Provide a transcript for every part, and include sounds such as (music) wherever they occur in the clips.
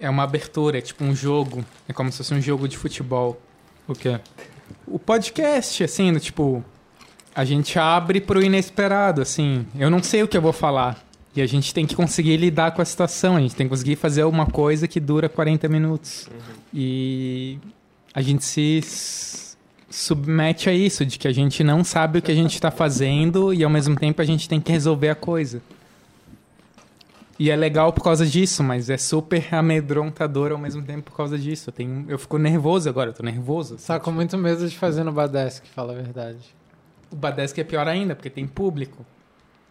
É uma abertura, é tipo um jogo. É como se fosse um jogo de futebol. O quê? O podcast, assim, do tipo. A gente abre pro inesperado, assim. Eu não sei o que eu vou falar. E a gente tem que conseguir lidar com a situação. A gente tem que conseguir fazer uma coisa que dura 40 minutos. E a gente se submete a isso, de que a gente não sabe o que a gente está fazendo e ao mesmo tempo a gente tem que resolver a coisa. E é legal por causa disso, mas é super amedrontador ao mesmo tempo por causa disso. Eu, tenho, eu fico nervoso agora, eu tô nervoso. assim. Tá com muito medo de fazer no Badesk, fala a verdade. O Badesk é pior ainda, porque tem público.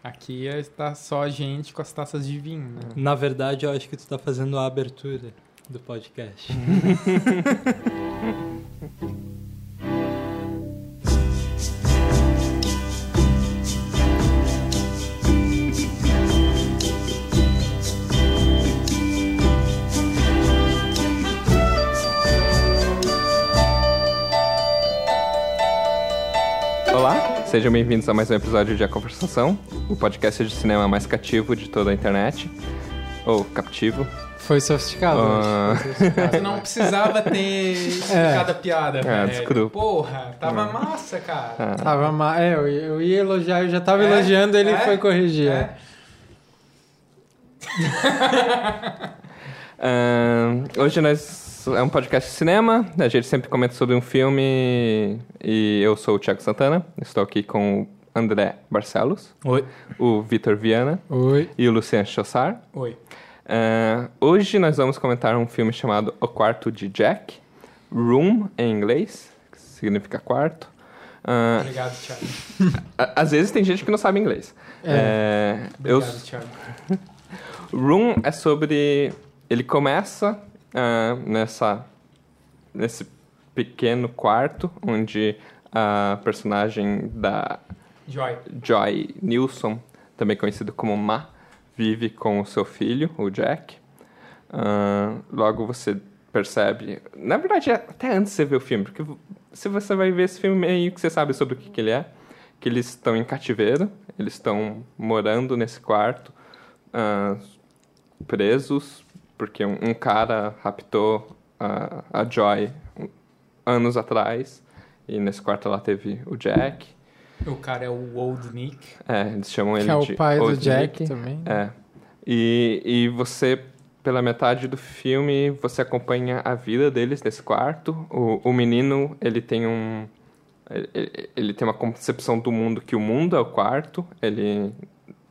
Aqui está só a gente com as taças de vinho, né? Na verdade, eu acho que tu tá fazendo a abertura do podcast. (laughs) sejam bem-vindos a mais um episódio de A Conversação, o podcast de cinema mais cativo de toda a internet. Ou captivo. Foi sofisticado hoje. Foi sofisticado. Tu não precisava ter (laughs) explicado a piada, velho. desculpa. Porra, tava massa, cara. Ah, Tava ma... É, eu, ia- eu ia elogiar, eu já tava É? elogiando, ele É? foi corrigir. (laughs) É? ahn, hoje nós é um podcast de cinema, a gente sempre comenta sobre um filme e eu sou o Thiago Santana, estou aqui com o André Barcelos, Oi. o Vitor Viana Oi. e o Luciano Chossar. Oi. Ah, hoje nós vamos comentar um filme chamado O Quarto de Jack, Room em inglês, que significa quarto. Ah, Obrigado, Thiago. às vezes tem gente que não sabe inglês. É, eu, Obrigado, Thiago. (laughs) Room é sobre. Ele começa ah, nessa, nesse pequeno quarto onde a personagem da Joy. Joy Nilsson, também conhecido como Ma, vive com o seu filho, o Jack. Ah, logo você percebe. Na verdade, até antes de você ver o filme, porque se você vai ver esse filme, meio que você sabe sobre o que, que ele é. Que eles estão em cativeiro, eles estão morando nesse quarto, ah, presos, porque um, um cara raptou a, a Joy anos atrás. E nesse quarto ela teve o Jack. O cara é o Old Nick. É, eles chamam ele Que é de o pai do Old Jack Nick. também. É. E, e você, pela metade do filme, você acompanha a vida deles nesse quarto. O, o menino, ele tem um... Ele, ele tem uma concepção do mundo que o mundo é o quarto. Ele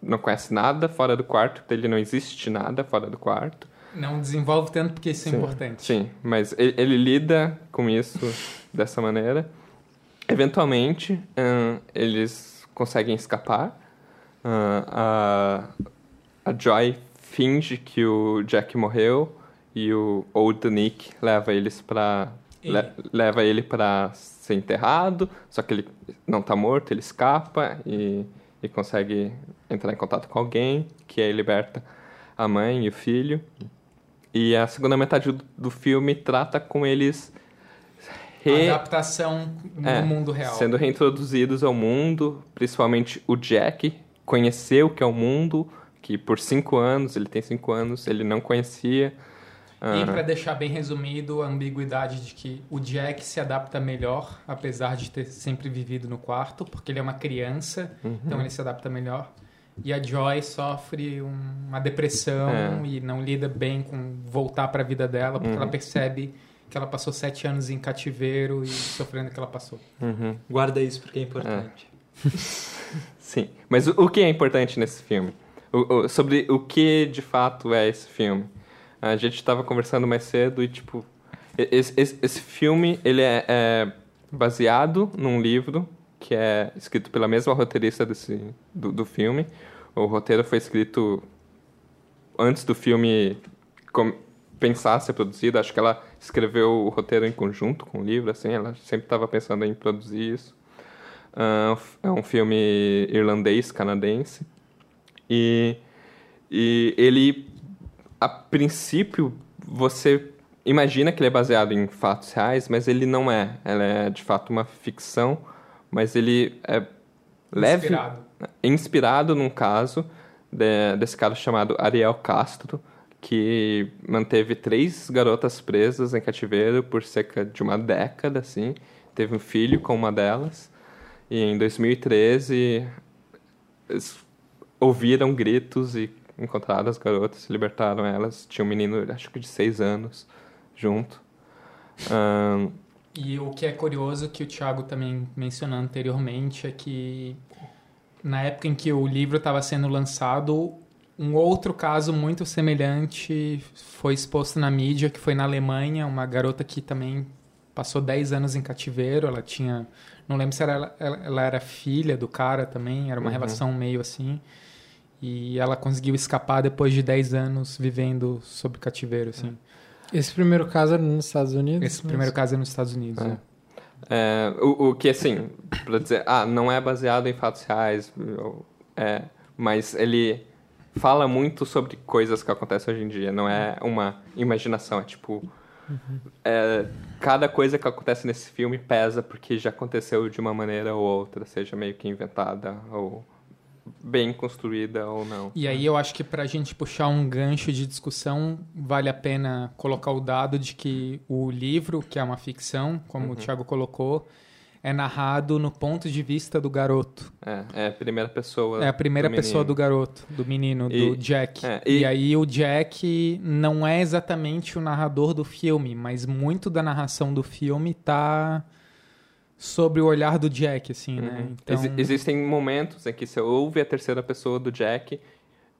não conhece nada fora do quarto. Ele não existe nada fora do quarto. Não desenvolve tanto porque isso é Sim, importante. Sim, mas ele, ele lida com isso (laughs) dessa maneira. Eventualmente, eles conseguem escapar. Ahn, a, a Joy finge que o Jack morreu e o Old Nick leva eles para Ele. leva ele para ser enterrado, só que ele não tá morto, ele escapa e, e consegue entrar em contato com alguém que aí liberta a mãe e o filho. E a segunda metade do, do filme trata com eles re- Adaptação no é, mundo real. sendo reintroduzidos ao mundo, principalmente o Jack conheceu o que é o mundo, que por cinco anos, ele tem cinco anos, ele não conhecia. E Ah, pra deixar bem resumido, a ambiguidade de que o Jack se adapta melhor, apesar de ter sempre vivido no quarto, porque ele é uma criança, Uhum. então ele se adapta melhor. E a Joy sofre um- uma depressão É. e não lida bem com voltar pra vida dela, porque Uhum. ela percebe que ela passou sete anos em cativeiro e sofrendo o que ela passou. uhum. Guarda isso porque é importante. (laughs) Sim, mas o, o que é importante nesse filme? O- o- sobre o que de fato é esse filme? A gente estava conversando mais cedo e, tipo, esse, esse, esse filme, ele é, é baseado num livro que é escrito pela mesma roteirista desse, do, do filme. O roteiro foi escrito antes do filme com- pensar ser produzido. Acho que ela escreveu o roteiro em conjunto com o livro, assim. Ela sempre estava pensando em produzir isso. Ah, é um filme irlandês, canadense. E, e ele, a princípio, você imagina que ele é baseado em fatos reais, mas ele não é. Ela é, de fato, uma ficção, mas ele é leve, Inspirado. inspirado num caso de- desse cara chamado Ariel Castro, que manteve três garotas presas em cativeiro por cerca de uma década, assim. Teve um filho com uma delas. E em 2013 eles ouviram gritos e encontraram as garotas, libertaram elas. Tinha um menino, acho que de seis anos, junto. Ahn, E o que é curioso que o Thiago também mencionou anteriormente é que na época em que o livro estava sendo lançado, um outro caso muito semelhante foi exposto na mídia, que foi na Alemanha, uma garota que também passou 10 anos em cativeiro, ela tinha, não lembro se era, ela, ela era filha do cara também, era uma Uhum. relação meio assim. E ela conseguiu escapar depois de 10 anos vivendo sob cativeiro, assim. Esse primeiro caso era nos Estados Unidos? Esse primeiro caso é nos Estados Unidos. É. né? É, o, o que, assim, pra dizer, ah, não é baseado em fatos reais, é, mas ele fala muito sobre coisas que acontecem hoje em dia, não é uma imaginação, é tipo. é, cada coisa que acontece nesse filme pesa porque já aconteceu de uma maneira ou outra, seja meio que inventada ou bem construída ou não. E aí eu acho que pra gente puxar um gancho de discussão, vale a pena colocar o dado de que o livro, que é uma ficção, como o Thiago colocou, é narrado no ponto de vista do garoto. É, é a primeira pessoa. É a primeira do pessoa do garoto, do menino, E- do Jack. é, e... e- aí o Jack não é exatamente o narrador do filme, mas muito da narração do filme tá sobre o olhar do Jack, assim, né? Uhum. Então, Exi- existem momentos em que você ouve a terceira pessoa do Jack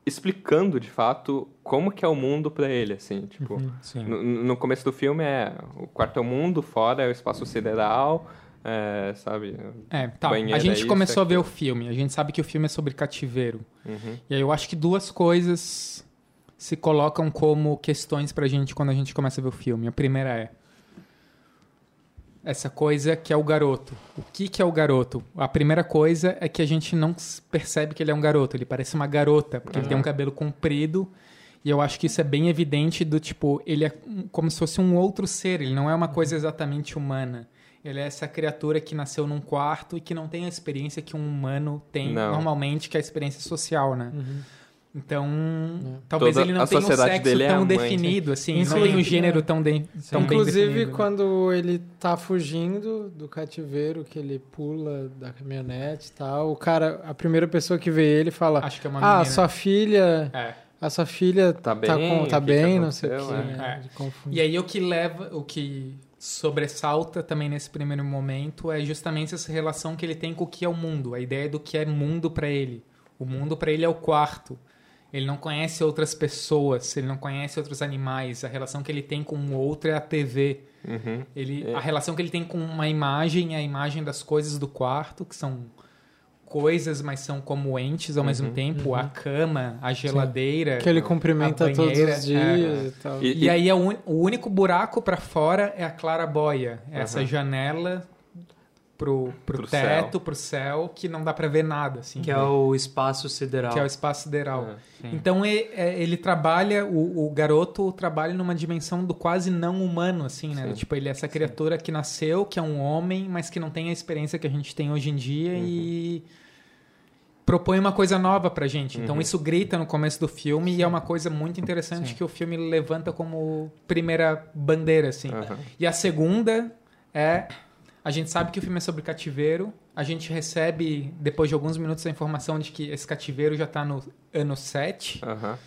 explicando de fato como que é o mundo pra ele, assim, tipo, Uhum, sim. no, no começo do filme é o quarto é o mundo, fora é o espaço sideral, é, sabe? É, tá. A gente é isso, começou a ver o filme. A gente sabe que o filme é sobre cativeiro. Uhum. E aí eu acho que duas coisas se colocam como questões pra gente quando a gente começa a ver o filme. A primeira é essa coisa que é o garoto. O que, que é o garoto? A primeira coisa é que a gente não percebe que ele é um garoto. Ele parece uma garota, porque ele tem um cabelo comprido. E eu acho que isso é bem evidente do tipo, ele é como se fosse um outro ser, ele não é uma coisa exatamente humana. Ele é essa criatura que nasceu num quarto e que não tem a experiência que um humano tem Não. normalmente, que é a experiência social, né? Uhum. Então, talvez Toda ele não a tenha um sociedade sexo dele é tão a mãe, definido, assim, não Inclusive, tem um gênero tão, de, tão bem Inclusive, definido. né? quando ele tá fugindo do cativeiro, que ele pula da caminhonete e tal, o cara, a primeira pessoa que vê ele fala: Acho que é uma Ah, menina. sua filha. É. A sua filha Tá tá, bem? com, tá que que bem, não sei o que. né? É. E aí o que leva, o que sobressalta também nesse primeiro momento é justamente essa relação que ele tem com o que é o mundo, a ideia do que é mundo pra ele. O mundo pra ele é o quarto. Ele não conhece outras pessoas, ele não conhece outros animais. A relação que ele tem com o outro é a TV. Uhum. Ele, É. A relação que ele tem com uma imagem é a imagem das coisas do quarto, que são coisas, mas são como entes ao mesmo Uhum. tempo. A cama, a geladeira. Que ele cumprimenta a todos os dias e tal. E- E, aí é o, o único buraco pra fora é a clarabóia. É Essa Aham. janela pro, pro, Pro teto, céu. pro céu, que não dá pra ver nada, assim. Que é o espaço sideral. que é o espaço sideral. É. Então e- é, ele trabalha, o, o garoto trabalha numa dimensão do quase não humano, assim, né? Sim. Tipo, ele é essa criatura que nasceu, que é um homem, mas que não tem a experiência que a gente tem hoje em dia e propõe uma coisa nova pra gente. Então Uhum. isso grita no começo do filme e é uma coisa muito interessante que o filme levanta como primeira bandeira, assim. Aham. E a segunda é. A gente sabe que o filme é sobre cativeiro. A gente recebe, depois de alguns minutos, a informação de que esse cativeiro já está no ano 7. Aham.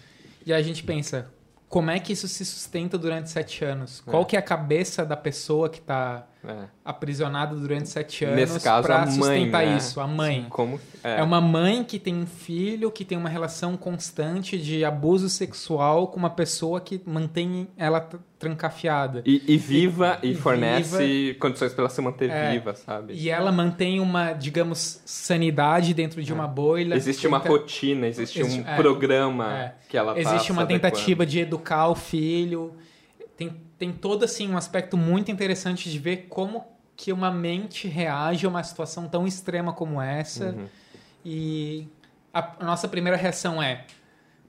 E a gente pensa, como é que isso se sustenta durante sete anos? Qual que é a cabeça da pessoa que está É. aprisionada durante sete anos Nesse caso, pra a mãe, sustentar né? isso? A mãe. Como É. uma mãe que tem um filho que tem uma relação constante de abuso sexual com uma pessoa que mantém ela tr- trancafiada. E, e viva e, E fornece condições para ela se manter É. viva, sabe? E ela mantém uma, digamos, sanidade dentro de uma boila. Existe uma Tenta- rotina, existe Existe- um é. programa É. que ela Existe se uma adequando. tentativa de educar o filho. Tem, tem todo, assim, um aspecto muito interessante de ver como que uma mente reage a uma situação tão extrema como essa. Uhum. E a, nossa primeira reação é...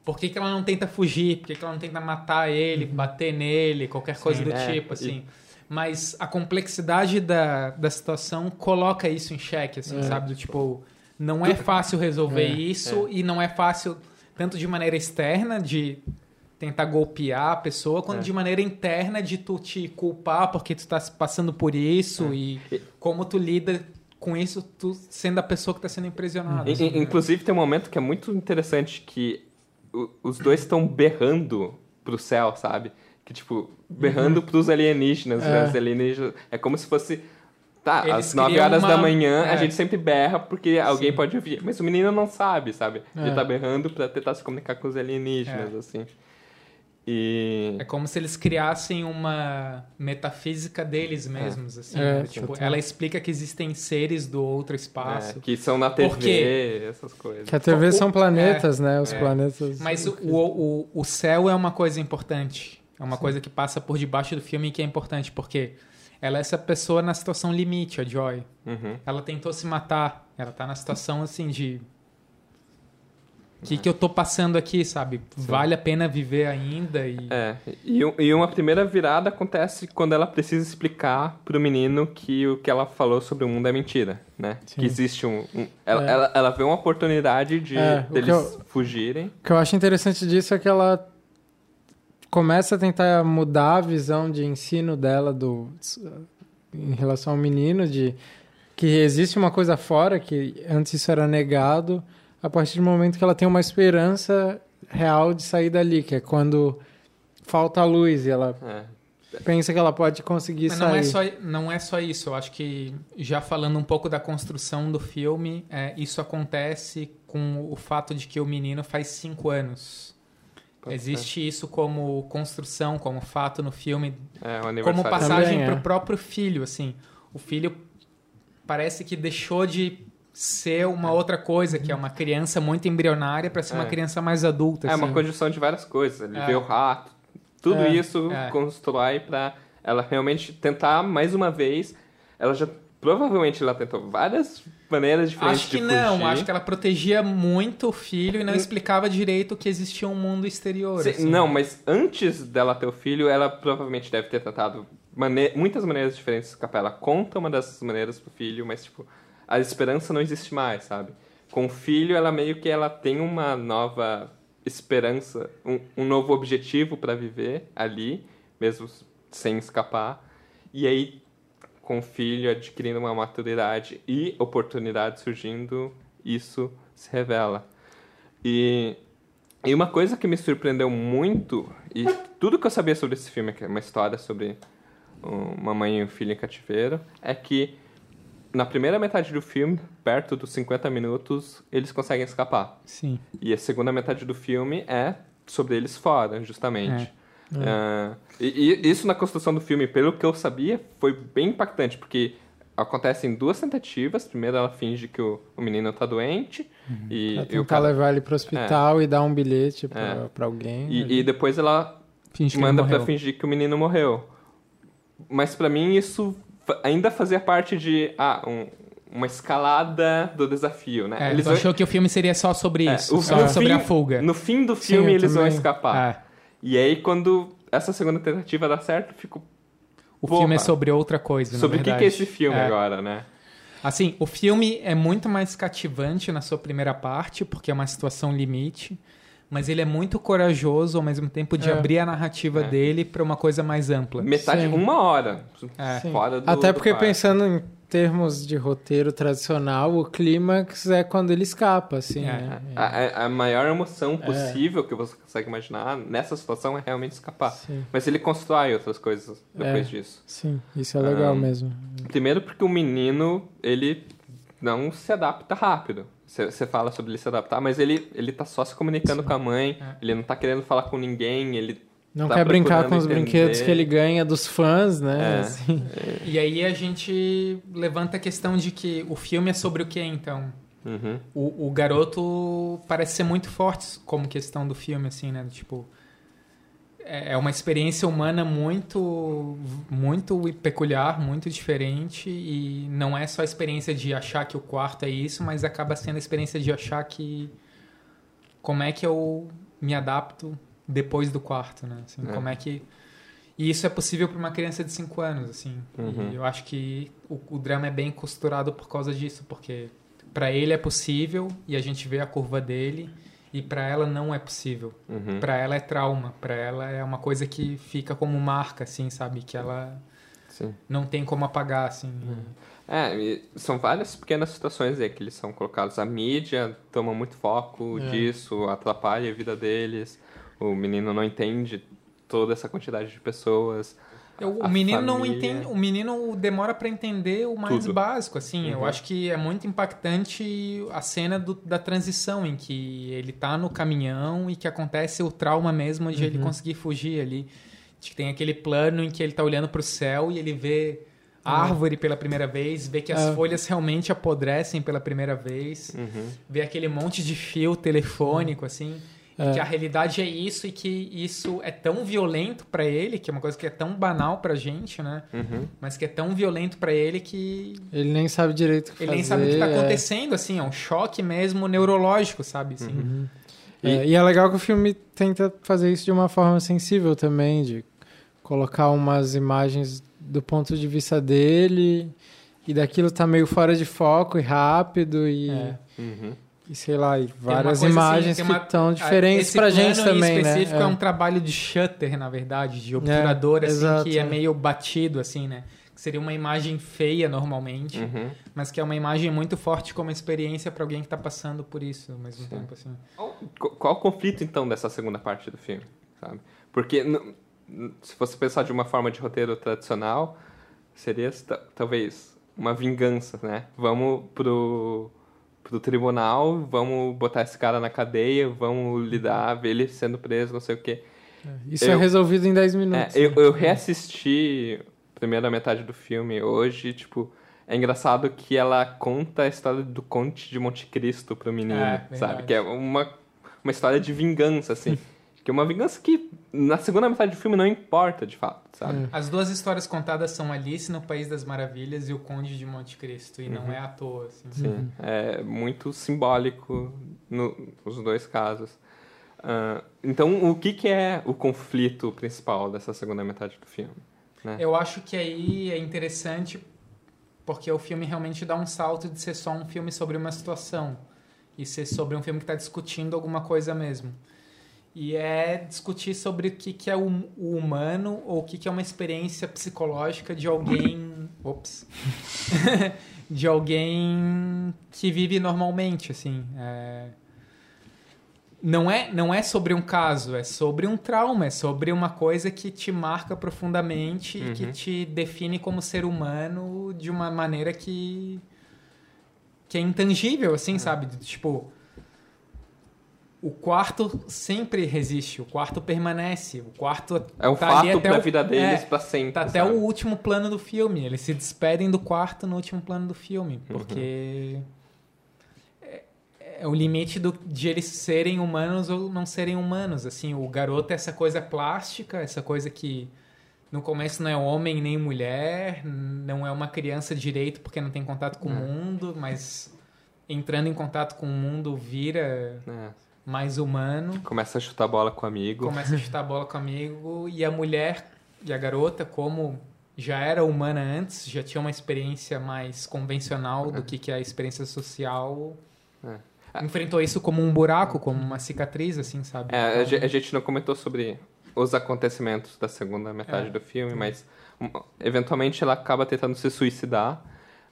Por que, que ela não tenta fugir? Por que, que ela não tenta matar ele, bater nele, qualquer coisa do é, tipo, e- assim? Mas a complexidade da, da situação coloca isso em xeque, assim, É. sabe? Do tipo, não é fácil resolver É, isso e não é fácil, tanto de maneira externa, de tentar golpear a pessoa, quando É. de maneira interna de tu te culpar porque tu tá passando por isso É. e como tu lida com isso, tu sendo a pessoa que tá sendo impressionada. In- assim, né? Inclusive tem um momento que é muito interessante que os dois estão berrando pro céu, sabe? Que tipo, berrando pros alienígenas. É. Os alienígenas. É como se fosse. Tá, Eles às 9 criam horas da uma- manhã a é. gente sempre berra porque alguém Sim. pode ouvir. Mas o menino não sabe, sabe? Ele É. tá berrando pra tentar se comunicar com os alienígenas, É. assim. E. É como se eles criassem uma metafísica deles mesmos, assim. É, né? Tipo, ela explica que existem seres do outro é, espaço. que são na TV, quê? essas coisas. Que a TV O- são planetas, né? Os é. planetas. Mas o, o, o céu é uma coisa importante. É uma coisa que passa por debaixo do filme e que é importante, porque ela é essa pessoa na situação limite, a Joy. Uhum. Ela tentou se matar. Ela tá na situação assim de. O que, que eu tô passando aqui, sabe? Vale a pena viver ainda e. É, e, e uma primeira virada acontece quando ela precisa explicar pro menino que o que ela falou sobre o mundo é mentira, né? Sim. Que existe um... um- ela, É. ela, ela vê uma oportunidade de É, deles eu- fugirem. O que eu acho interessante disso é que ela começa a tentar mudar a visão de ensino dela do em relação ao menino de que existe uma coisa fora que antes isso era negado a partir do momento que ela tem uma esperança real de sair dali que é quando falta a luz e ela É, pensa que ela pode conseguir Mas sair não é, só, não é só isso. Eu acho que, já falando um pouco da construção do filme, é, isso acontece com o fato de que o menino faz cinco anos. pode Existe isso como construção, como fato no filme, ser. É, como passagem é. para o próprio filho. Assim, o filho parece que deixou de ser uma outra coisa, que é uma criança muito embrionária, para ser uma É. criança mais adulta. É uma assim. conjunção de várias coisas. Ele É. vê o rato. Tudo É, isso é. constrói pra ela realmente tentar mais uma vez. Ela já... Provavelmente ela tentou várias maneiras diferentes Acho que de não, fugir. acho que ela protegia muito o filho e não Hum. explicava direito que existia um mundo exterior. Sim, assim. Não, mas antes dela ter o filho, ela provavelmente deve ter tentado mane- muitas maneiras diferentes de escapar. Ela conta uma dessas maneiras pro filho, mas, tipo, a esperança não existe mais, sabe? Com o filho, ela meio que ela tem uma nova esperança, um, um novo objetivo para viver ali, mesmo sem escapar. E aí, com o filho adquirindo uma maturidade e oportunidade surgindo, isso se revela. E e uma coisa que me surpreendeu muito, e tudo que eu sabia sobre esse filme, que é uma história sobre uma mãe e um filho em cativeiro, é que na primeira metade do filme, perto dos 50 minutos, eles conseguem escapar. Sim. E a segunda metade do filme é sobre eles fora, justamente. Ah, e, e isso na construção do filme, pelo que eu sabia, foi bem impactante, porque acontecem duas tentativas. Primeiro ela finge que o, o menino tá doente. E, Pra e o tentar cara, levar ele pro hospital e dar um bilhete pra, É. pra alguém e, e depois ela Finge manda pra morreu. fingir que o menino morreu. Mas pra mim isso ainda fazia parte de ah, um- uma escalada do desafio, né? É, Eles vão- achou que o filme seria só sobre é, isso, só sobre fim- a fuga. No fim do Sim, filme eu eles vão também. escapar. É. E aí quando essa segunda tentativa dá certo, fico O Porra. filme é sobre outra coisa, sobre o que, que é esse filme É. agora, né? Assim, o filme é muito mais cativante na sua primeira parte, porque é uma situação limite, mas ele é muito corajoso ao mesmo tempo de É. abrir a narrativa É. dele para uma coisa mais ampla. Metade, Sim. uma hora É. Fora do Até do porque quarto. pensando em termos de roteiro tradicional, o clímax é quando ele escapa, assim, É. né? A, a- a maior emoção possível que você consegue imaginar nessa situação é realmente escapar. Sim, Mas ele constrói outras coisas depois É. disso. sim, isso é legal Ah, mesmo. Primeiro porque o menino, ele não se adapta rápido. Você fala sobre ele se adaptar, mas ele, ele tá só se comunicando com a mãe, É. ele não tá querendo falar com ninguém, ele Não tá quer brincar com os entender. brinquedos que ele ganha dos fãs, né? É. Assim. E aí a gente levanta a questão de que o filme é sobre o que então? Uhum. O, o garoto parece ser muito forte como questão do filme, assim, né? Tipo, é é uma experiência humana muito, muito peculiar, muito diferente e não é só a experiência de achar que o quarto é isso, mas acaba sendo a experiência de achar que como é que eu me adapto depois do quarto, né? Assim, É. Como é que e isso é possível para uma criança de 5 anos, assim. Uhum. Eu acho que o, o drama é bem costurado por causa disso, porque para ele é possível e a gente vê a curva dele E pra ela não é possível. Uhum. Pra ela é trauma. Pra ela é uma coisa que fica como marca, assim, sabe? Que ela Sim. não tem como apagar, assim. É, e são várias pequenas situações aí que eles são colocados. A mídia toma muito foco É. disso, atrapalha a vida deles. O menino não entende toda essa quantidade de pessoas. Eu- o menino não família. entende, o menino demora pra entender o mais Tudo. básico, assim. Eu Uhum. acho que é muito impactante a cena do- da transição em que ele tá no caminhão e que acontece o trauma mesmo de ele Uhum. conseguir fugir ali. De que tem aquele plano em que ele tá olhando pro céu e ele vê a árvore pela primeira vez, vê que as É. folhas realmente apodrecem pela primeira vez, Uhum. vê aquele monte de fio telefônico, assim. E É. que a realidade é isso e que isso é tão violento pra ele, que é uma coisa que é tão banal pra gente, né? Uhum. Mas que é tão violento pra ele que Ele nem sabe direito o que ele fazer. nem sabe o que tá é. acontecendo, assim, é um choque mesmo neurológico, sabe? Assim. Uhum. É, e é legal que o filme tenta fazer isso de uma forma sensível também, de colocar umas imagens do ponto de vista dele e daquilo tá meio fora de foco e rápido e, É. Uhum. E sei lá, e várias coisa, imagens assim, uma- que estão diferentes Esse pra plano gente também, né? específico é. É. um trabalho de shutter, na verdade, de obturador, assim, exato, que é é. meio batido, assim, né? Que seria uma imagem feia normalmente, Uhum. mas que é uma imagem muito forte como experiência pra alguém que tá passando por isso ao mesmo Sim. tempo, assim. Qual, qual o conflito, então, dessa segunda parte do filme? Sabe? Porque, se você pensar de uma forma de roteiro tradicional, seria ta- talvez uma vingança, né? Vamos pro, pro tribunal, vamos botar esse cara na cadeia, vamos lidar, ver ele sendo preso, não sei o quê. Isso é Eu- resolvido em 10 É, minutos. eu, né? eu reassisti a primeira metade do filme hoje, tipo, é engraçado que ela conta a história do Conte de Monte Cristo pro menino, É, sabe? Que é uma, uma história de vingança, assim. (laughs) que é uma vingança que na segunda metade do filme não importa, de fato, sabe? É. As duas histórias contadas são Alice no País das Maravilhas e o Conde de Monte Cristo, e não Uhum. é à toa, assim. Sim, é muito simbólico no- nos dois casos. Ah, então, o que, que é o conflito principal dessa segunda metade do filme? né? Eu acho que aí é interessante porque o filme realmente dá um salto de ser só um filme sobre uma situação e ser sobre um filme que está discutindo alguma coisa mesmo. E é discutir sobre o que, que é o, o humano ou o que, que é uma experiência psicológica de alguém. (laughs) Ops! (laughs) de alguém que vive normalmente, assim. É, não é, não é sobre um caso, é sobre um trauma, é sobre uma coisa que te marca profundamente e que Uhum. te define como ser humano de uma maneira que que é intangível, assim, sabe? Tipo, o quarto sempre resiste, o quarto permanece, o quarto É um tá fato pra o- vida deles é, pra sempre. Tá até sabe? o último plano do filme. Eles se despedem do quarto no último plano do filme. Uhum. Porque é, é o limite do, de eles serem humanos ou não serem humanos. Assim, o garoto é essa coisa plástica, essa coisa que no começo não é homem nem mulher, não é uma criança direito porque não tem contato com o É. mundo, mas entrando em contato com o mundo vira É. mais humano Começa a chutar bola com o amigo. começa a chutar bola com o amigo e a mulher e a garota, como já era humana antes, já tinha uma experiência mais convencional do que, que é a experiência social, É. enfrentou isso como um buraco, como uma cicatriz, assim, sabe? É, a Então, a gente não comentou sobre os acontecimentos da segunda metade É. do filme, mas um, eventualmente ela acaba tentando se suicidar.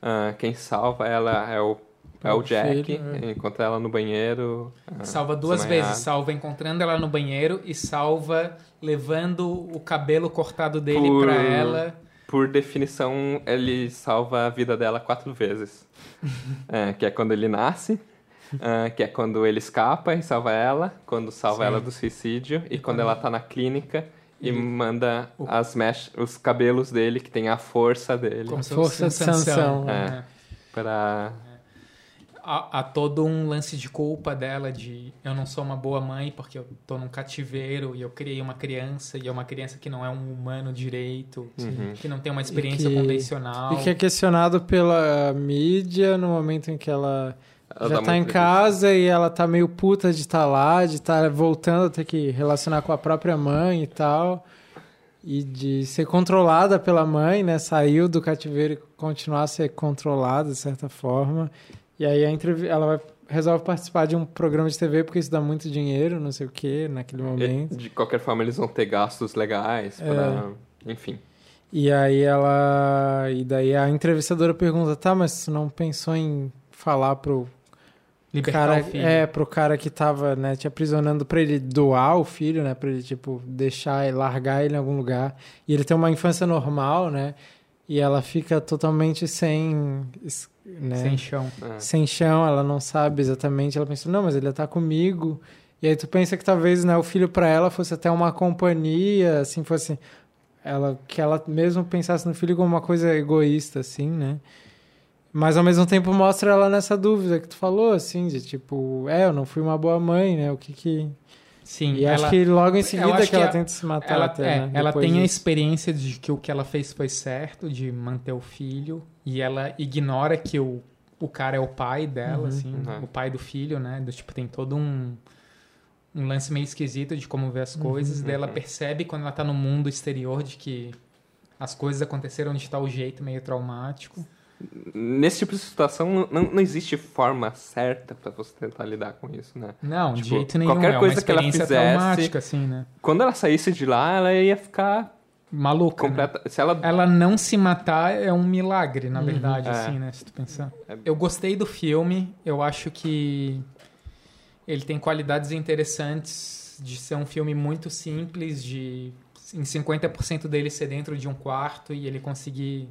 Ah, quem salva ela é o, é o Jack, filho, é. encontra ela no banheiro. ah, Salva duas vezes, salva encontrando ela no banheiro e salva levando o cabelo cortado dele Por- pra ela. Por definição, ele salva a vida dela quatro vezes. (laughs) É, que é quando ele nasce, ah, que é quando ele escapa e salva ela, quando salva Sim. ela do suicídio, e, E quando quando- ela tá na clínica e Ele- manda o- as mech os cabelos dele, que tem a força dele, Como se Força de um Sansão. né? pra... há, há todo um lance de culpa dela de eu não sou uma boa mãe porque eu tô num cativeiro e eu criei uma criança e é uma criança que não é um humano direito, Uhum. que não tem uma experiência que- convencional. E que é questionado pela mídia no momento em que ela, Ela já tá em casa e ela tá meio puta de estar lá, de estar voltando a ter que relacionar com a própria mãe e tal. E de ser controlada pela mãe, né? Saiu do cativeiro e continuar a ser controlada de certa forma. E aí a entrev... ela vai resolve participar de um programa de TV porque isso dá muito dinheiro, não sei o que, naquele E, momento. de qualquer forma, eles vão ter gastos legais É. pra... Enfim. E aí ela. E daí a entrevistadora pergunta, tá, mas tu não pensou em falar pro Libertar cara. o filho. É, pro cara que tava, né, te aprisionando pra ele doar o filho, né? Pra ele, tipo, deixar e largar ele em algum lugar. E ele tem uma infância normal, né? E ela fica totalmente sem. Né? Sem chão. É. sem chão, ela não sabe exatamente. Ela pensa, não, mas ele tá comigo. E aí tu pensa que talvez né, o filho para ela fosse até uma companhia, assim, fosse ela que ela mesmo pensasse no filho como uma coisa egoísta, assim, né? Mas ao mesmo tempo mostra ela nessa dúvida que tu falou, assim, de tipo, é, eu não fui uma boa mãe, né? O que que. Sim, e ela, acho que logo em seguida que, ela a- tenta se matar ela, até, é, né? ela tem a disso. experiência de que o que ela fez foi certo, de manter o filho, e ela ignora que o, o cara é o pai dela, Uhum. assim, Uhum. o pai do filho, né? Do, tipo, tem todo um, um lance meio esquisito de como ver as coisas, daí ela Uhum. percebe quando ela tá no mundo exterior de que as coisas aconteceram de tal jeito, meio traumático. Nesse tipo de situação, não, não existe forma certa pra você tentar lidar com isso, né? Não, de Tipo, jeito nenhum. qualquer é coisa que ela fizesse- assim, né? Quando ela saísse de lá, ela ia ficar Maluca. né? completa... Se ela... Ela não se matar é um milagre, na Uhum. verdade, É. assim, né? Se tu pensar. É. Eu gostei do filme, eu acho que ele tem qualidades interessantes de ser um filme muito simples, de em 50% dele ser dentro de um quarto e ele conseguir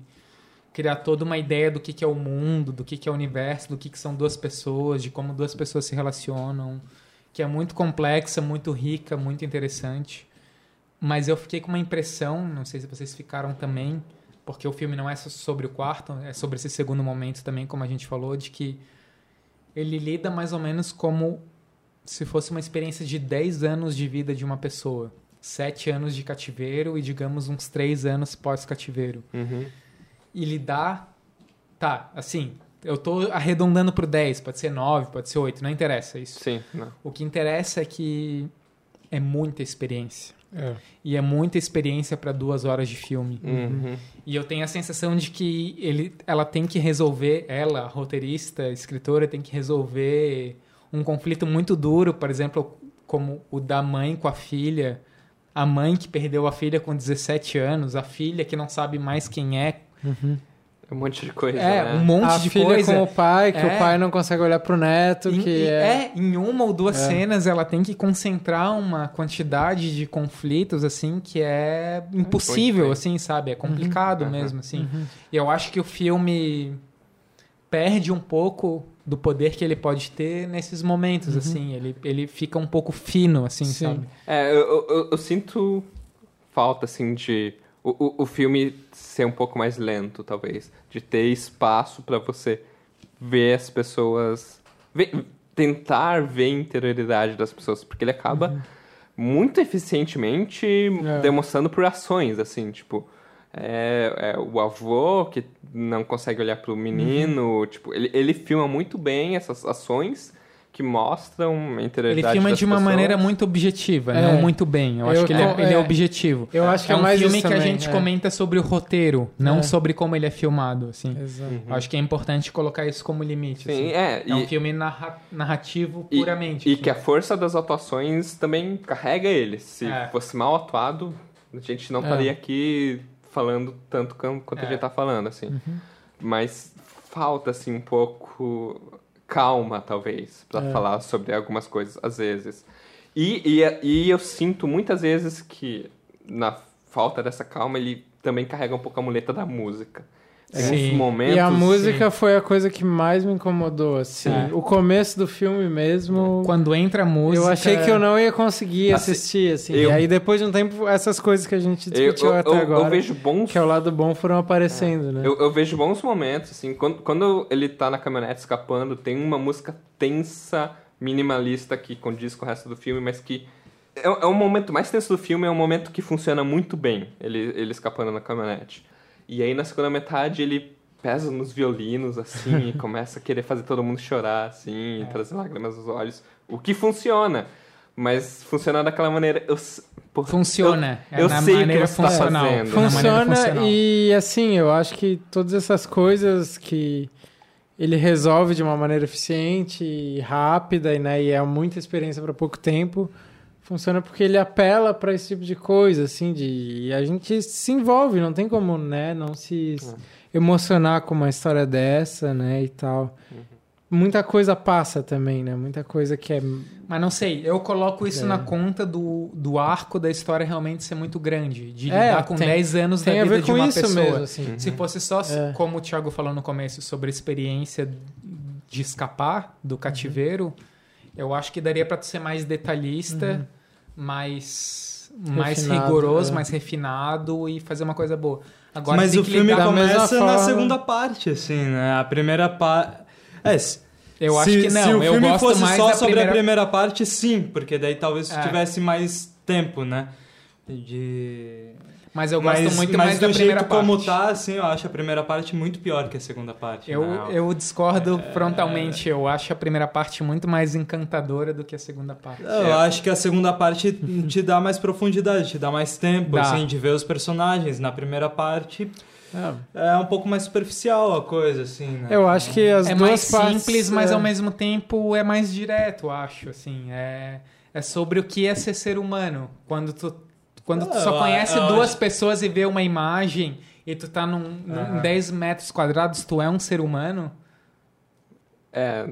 criar toda uma ideia do que, que é o mundo, do que, que é o universo, do que, que são duas pessoas, de como duas pessoas se relacionam, que é muito complexa, muito rica, muito interessante. Mas eu fiquei com uma impressão, não sei se vocês ficaram também, porque o filme não é só sobre o quarto, é sobre esse segundo momento também, como a gente falou, de que ele lida mais ou menos como se fosse uma experiência de 10 anos de vida de uma pessoa. Sete anos de cativeiro e, digamos, uns três anos pós-cativeiro. Uhum. E lidar. Tá, assim, eu tô arredondando pro 10, pode ser 9, pode ser 8, não interessa isso. Sim, não. O que interessa é que é muita experiência. É. E é muita experiência para duas horas de filme. Uhum. E eu tenho a sensação de que ele, ela tem que resolver, ela, roteirista, escritora, tem que resolver um conflito muito duro, por exemplo, como o da mãe com a filha. A mãe que perdeu a filha com 17 anos, a filha que não sabe mais quem é. Um monte de coisa, É, né? um monte a de filha coisa. com o pai, que É. o pai não consegue olhar pro neto, Em- que é... é, em uma ou duas É. cenas ela tem que concentrar uma quantidade de conflitos, assim, que é impossível, assim, sabe? É complicado Uhum. mesmo, assim. Uhum. E eu acho que o filme perde um pouco do poder que ele pode ter nesses momentos, assim. Ele, ele fica um pouco fino, assim, Sim. sabe? É, eu, eu- eu- eu sinto falta, assim, de... O, o, o filme ser um pouco mais lento, talvez. De ter espaço pra você ver as pessoas... ver- tentar ver a interioridade das pessoas. Porque ele acaba muito eficientemente É. demonstrando por ações, assim, tipo... É, é o avô que não consegue olhar pro menino, tipo, ele, ele filma muito bem essas ações que mostram a Ele filma das de uma pessoas. maneira muito objetiva, É. não muito bem. Eu acho Eu que ele é, co- ele é é. objetivo. Eu acho que é é um mais filme isso que a também, gente é. comenta sobre o roteiro, não É. sobre como ele é filmado, assim. Exato. Uhum. Eu Acho que é importante colocar isso como limite. Sim, assim. é. É um e- filme narra- narrativo E- puramente. E assim. que a força das atuações também carrega ele. Se É. fosse mal atuado, a gente não É. estaria aqui falando tanto quan- quanto a É. gente tá falando, assim. Uhum. Mas falta, assim, um pouco calma, talvez, pra É. falar sobre algumas coisas, às vezes. E, e, e eu sinto muitas vezes que, na falta dessa calma, ele também carrega um pouco a muleta da música. Sim. momentos... E a música foi a coisa que mais me incomodou, assim. Sim. O começo do filme mesmo... Quando entra a música... Eu achei que eu não ia conseguir Assim, assistir, assim. eu- E aí, depois de um tempo, essas coisas que a gente discutiu eu, até eu- agora, eu vejo bons que é o lado bom, foram aparecendo, né? Eu, eu vejo bons momentos, assim, quando, quando ele tá na caminhonete escapando, tem uma música tensa, minimalista que condiz com o resto do filme, mas que é, é o momento mais tenso do filme, é um momento que funciona muito bem, ele, ele escapando na caminhonete. E aí na segunda metade ele pesa nos violinos, assim, e (laughs) começa a querer fazer todo mundo chorar, assim, e trazer lágrimas nos olhos, o que funciona. Mas funciona daquela maneira. Eu, Funciona. Eu, é eu sei o que você tá funcional. fazendo. Na maneira Funciona e, assim, eu acho que todas essas coisas que ele resolve de uma maneira eficiente e rápida e, né, e é muita experiência para pouco tempo. Funciona porque ele apela para esse tipo de coisa, assim, de e a gente se envolve, não tem como, né, não se emocionar com uma história dessa, né, e tal. Muita coisa passa também, né? Muita coisa que é Mas não sei, eu coloco isso É. na conta do, do arco da história realmente ser muito grande. De É, lidar com tem- 10 anos tem da a vida ver de com uma isso pessoa. mesmo, assim. Se fosse só, É. como o Thiago falou no começo, sobre a experiência de escapar do cativeiro, eu acho que daria pra tu ser mais detalhista, mais, mais Refinado, rigoroso, é. mais refinado e fazer uma coisa boa. Agora Mas o filme começa na segunda parte, assim, né? A primeira parte. É, se, Eu acho se- que não. Se o filme fosse só sobre primeira... a primeira parte, sim, porque daí talvez É. tivesse mais tempo, né? De. Mas eu gosto mas, muito mas mais do da primeira jeito parte. como tá, assim, eu acho a primeira parte muito pior que a segunda parte. Eu, eu discordo frontalmente. Eu acho a primeira parte muito mais encantadora do que a segunda parte. Eu acho que a segunda parte te dá mais profundidade, te dá mais tempo, Dá. assim, de ver os personagens. Na primeira parte é, é um pouco mais superficial a coisa, assim, né? eu acho que as é duas mais partes, simples, mas é, ao mesmo tempo é mais direto, acho. Assim, é, é sobre o que é ser ser humano. Quando tu, quando tu só conhece duas pessoas e vê uma imagem e tu tá num, num Aham. 10 metros quadrados, tu é um ser humano. É,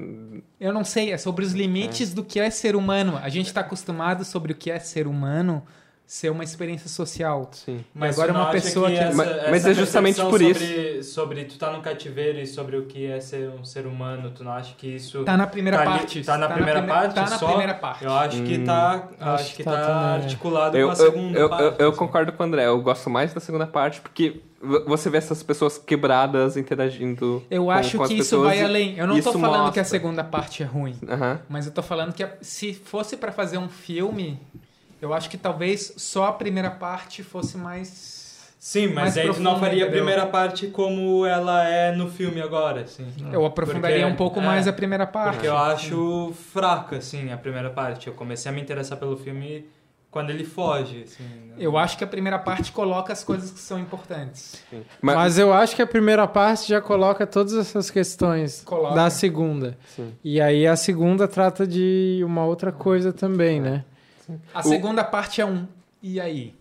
Eu não sei, é sobre os limites do que é ser humano. A gente tá acostumado sobre o que é ser humano ser uma experiência social. sim. Mas agora não uma pessoa que- essa- Mas- essa mas é justamente por isso. sobre, Sobre tu tá no cativeiro e sobre o que é ser um ser humano, tu não acha que isso... Tá na primeira tá ali- parte. Tá na primeira prime- parte Tá na só? primeira parte. Eu acho que Hum. tá, Acho acho que que tá tá, é. articulado Eu, com a eu, segunda eu, parte. eu, eu assim. concordo com o André, eu gosto mais da segunda parte porque você vê essas pessoas quebradas interagindo. Eu com- acho com as que isso vai além. Eu não tô falando que a mostra. segunda parte é ruim. Aham. Mas eu tô falando que se fosse pra fazer um filme, eu acho que talvez só a primeira parte fosse mais. Sim, mas mais aí tu não faria a entendeu? primeira parte como ela é no filme agora, assim. Eu aprofundaria Porque- um pouco é, mais a primeira parte. Porque eu acho fraca, assim, a primeira parte. Eu comecei a me interessar pelo filme quando ele foge, assim. né? Eu acho que a primeira parte coloca as coisas que são importantes. sim. Mas, Mas, eu acho que a primeira parte já coloca todas essas questões Coloca. da segunda. Sim. E aí a segunda trata de uma outra coisa também, né? A segunda parte é um. E aí?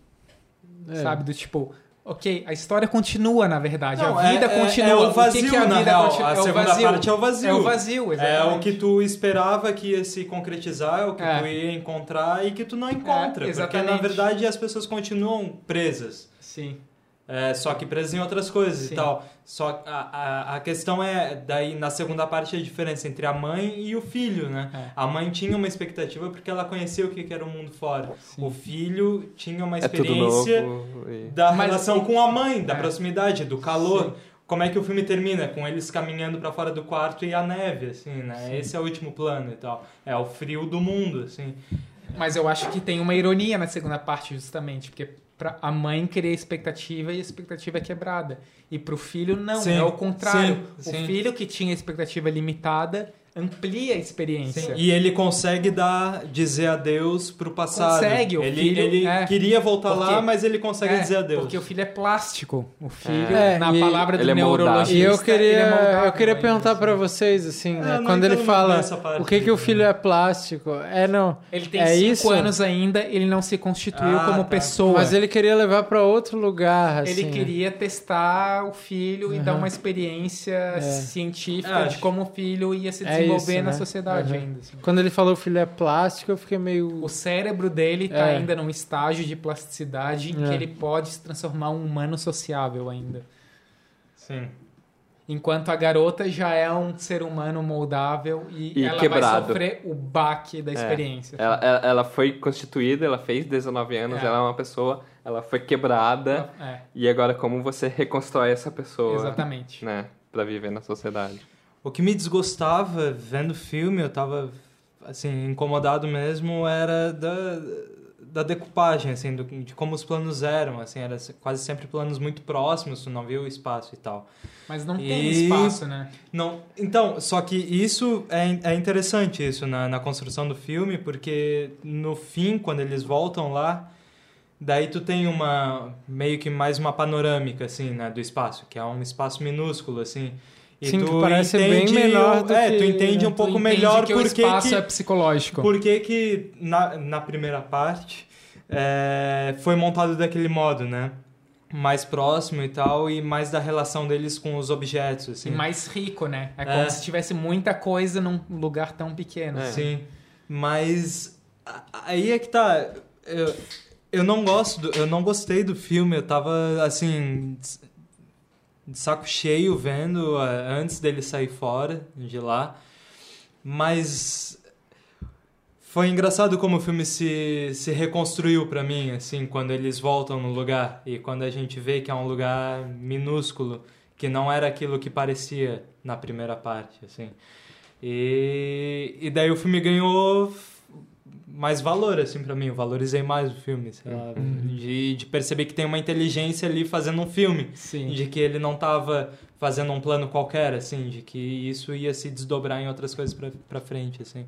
É. Sabe? Do tipo. Ok, a história continua, na verdade. Não, a vida é- é- continua. É o vazio, que, que a na vida real. continua? A é o segunda vazio. parte é o vazio. É o vazio, É exatamente. o que tu esperava que ia se concretizar, é o que É. tu ia encontrar e que tu não encontra. porque, exatamente. na verdade, as pessoas continuam presas. Sim. É, só que presas em outras coisas Sim. e tal. Só a, a, a questão é, daí na segunda parte, a diferença entre a mãe e o filho, né? É. A mãe tinha uma expectativa porque ela conhecia o que era o mundo fora. Sim. O filho tinha uma é experiência e- da Mas relação com a mãe, da É. proximidade, do calor. Sim. Como é que o filme termina? Com eles caminhando pra fora do quarto e a neve, assim, né? Sim. Esse é o último plano e tal. É o frio do mundo, assim. Mas eu acho que tem uma ironia na segunda parte, justamente, porque pra a mãe cria expectativa e a expectativa é quebrada. E pro filho, não, Sim, é o contrário. sim, o sim. filho que tinha expectativa limitada amplia a experiência. E ele consegue dar, dizer adeus pro passado. Consegue, o ele, filho- ele é. queria voltar Porque- lá, mas ele consegue É, dizer adeus. Porque o filho é plástico. O filho, É, na e- palavra do é neurologista, E eu queria, é moldável eu queria ainda, perguntar pra vocês, assim, É, né? Quando ele fala o que que o filho né? é plástico, é não. Ele tem É cinco isso? anos ainda, ele não se constituiu Ah, como tá. pessoa. Mas ele queria levar pra outro lugar, assim. Ele queria testar o filho e Uhum. dar uma experiência científica É, de como o filho ia se É desenvolver isso, na né? sociedade Uhum. ainda. assim. Quando ele falou o filho é plástico, eu fiquei meio O cérebro dele tá É. ainda num estágio de plasticidade em É. que ele pode se transformar um humano sociável ainda. Sim. Enquanto a garota já é um ser humano moldável e, E ela vai quebrado. sofrer o baque da É. experiência. Ela, ela, ela foi constituída, ela fez 19 anos, É. ela é uma pessoa, ela foi quebrada. É, E agora, como você reconstrói essa pessoa, exatamente. né? Pra viver na sociedade. O que me desgostava vendo o filme, eu tava assim incomodado mesmo, era da, da decupagem, assim, do, de como os planos eram, assim, era quase sempre planos muito próximos, tu não via o espaço e tal. Mas não tem E- espaço, né? Não, então, só que isso é, é interessante isso na, na construção do filme, porque no fim, quando eles voltam lá, daí tu tem uma meio que mais uma panorâmica assim, né, do espaço, que é um espaço minúsculo assim. E Sim, tu parece bem entende o- do é, que- tu entende um Tu pouco entende melhor que por o espaço que, é psicológico. por que na, na primeira parte é, foi montado daquele modo, né? Mais próximo e tal, e mais da relação deles com os objetos, assim. E mais rico, né? É, É. como se tivesse muita coisa num lugar tão pequeno. É. Sim. Mas aí é que tá. Eu, eu não gosto, do- eu não gostei do filme. Eu tava assim de saco cheio vendo eh, antes dele sair fora de lá. Mas foi engraçado como o filme se, se reconstruiu pra mim, assim, quando eles voltam no lugar e quando a gente vê que é um lugar minúsculo, que não era aquilo que parecia na primeira parte, assim. E, e daí o filme ganhou mais valor, assim, pra mim. Eu valorizei mais o filme, sei lá, de, de perceber que tem uma inteligência ali fazendo um filme. Sim. De que ele não tava fazendo um plano qualquer, assim, de que isso ia se desdobrar em outras coisas pra, pra frente, assim.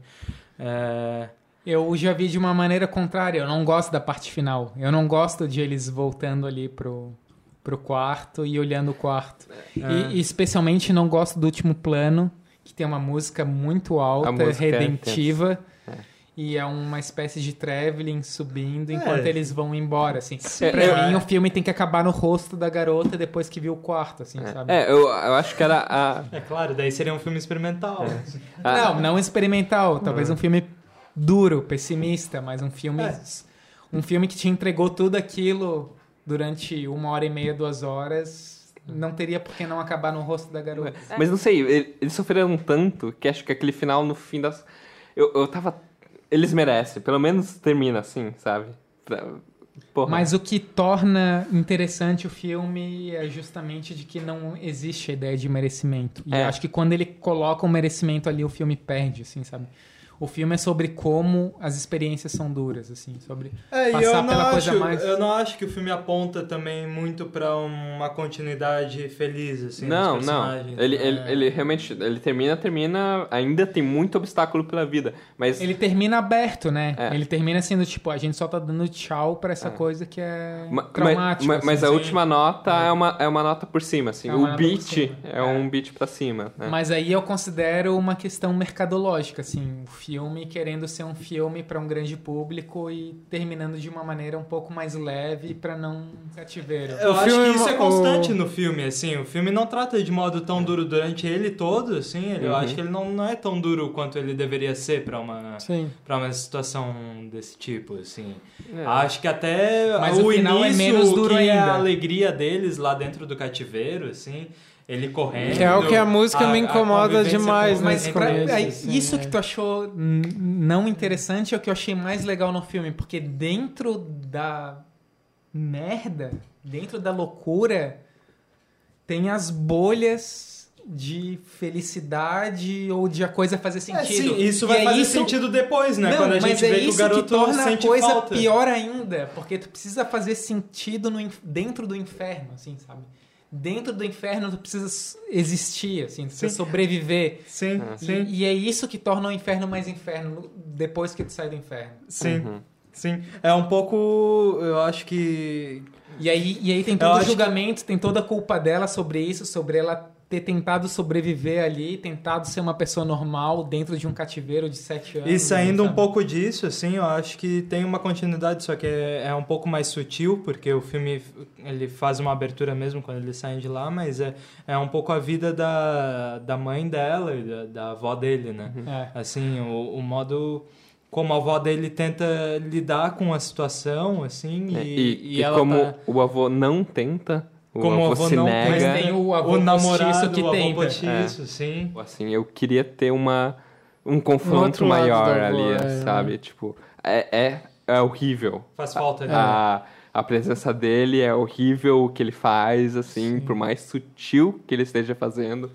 É... Eu já vi de uma maneira contrária. Eu não gosto da parte final. Eu não gosto de eles voltando ali pro, pro quarto e olhando o quarto. É. E, e especialmente não gosto do último plano, que tem uma música muito alta, música é redentiva. tensa. E é uma espécie de traveling subindo enquanto É. eles vão embora, assim. É, pra é. mim, o filme tem que acabar no rosto da garota depois que viu o quarto, assim, sabe? É, eu, eu acho que era a. É claro, daí seria um filme experimental. a- Não, não experimental. Talvez um filme duro, pessimista, mas um filme. É. Um filme que te entregou tudo aquilo durante uma hora e meia, duas horas. Não teria por que não acabar no rosto da garota. Mas não sei, ele- eles sofreram tanto que acho que aquele final, no fim das. Eu, eu tava. Eles merecem, pelo menos termina assim, sabe? Porra. Mas o que torna interessante o filme é justamente de que não existe a ideia de merecimento. E É. eu acho que quando ele coloca o merecimento ali, o filme perde, assim, sabe? O filme é sobre como as experiências são duras, assim, sobre É, e passar eu não, pela acho, coisa mais. eu não acho que o filme aponta também muito pra uma continuidade feliz, assim, Não, não. Ele, né? ele, ele realmente. Ele termina, termina. Ainda tem muito obstáculo pela vida. Mas. Ele termina aberto, né? É. Ele termina sendo tipo, a gente só tá dando tchau pra essa coisa que é Ma- traumática. mas, mas assim. a última nota é uma, é uma nota por cima, assim. É o beat é, um beat pra cima. né? Mas aí eu considero uma questão mercadológica, assim, o filme querendo ser um filme pra um grande público e terminando de uma maneira um pouco mais leve pra não cativeiro. Eu O acho filme que é isso é constante no filme, assim. O filme não trata de modo tão duro durante ele todo, assim. Ele, Eu Uhum. acho que ele não, não é tão duro quanto ele deveria ser pra uma, pra uma situação desse tipo, assim. É. Acho que até Mas o o final é início, menos duro que é ainda. a alegria deles lá dentro do cativeiro, assim. Ele correndo. Que é o que a música me incomoda demais com- Mas nesse pra- começo, aí, assim, isso é. que tu achou não interessante é o que eu achei mais legal no filme, porque dentro da merda, dentro da loucura, tem as bolhas de felicidade ou de a coisa fazer É, sentido. sim, isso E vai é fazer isso- sentido depois, né? Não, Quando a gente é vê que o isso garoto que torna sente a coisa falta. pior ainda, porque tu precisa fazer sentido no, dentro do inferno, assim, sabe? Dentro do inferno tu precisa existir, assim, tu precisa Sim. sobreviver. Sim, E, sim, e é isso que torna o inferno mais inferno depois que tu sai do inferno. sim, Uhum. sim. É um pouco, eu acho que E aí, e aí tem todo o acho que- julgamento, tem toda a culpa dela sobre isso, sobre ela ter tentado sobreviver ali, tentado ser uma pessoa normal dentro de um cativeiro de sete anos. E saindo um pouco disso, assim, eu acho que tem uma continuidade, só que é, é um pouco mais sutil, porque o filme ele faz uma abertura mesmo quando eles saem de lá, mas é, é um pouco a vida da, da mãe dela e da, da avó dele, né? É. Assim, o, o modo como a avó dele tenta lidar com a situação, assim, É, e, e, e e ela como tá... o avô não tenta, o Como avô, avô se não nega. Mas tem o avô o namorado, que o avô postiço, sim. Assim, eu queria ter uma, um confronto maior avô, ali, é, sabe? Tipo, é, é, é horrível. Faz falta, né? A, a presença dele é horrível, o que ele faz, assim, por mais sutil que ele esteja fazendo.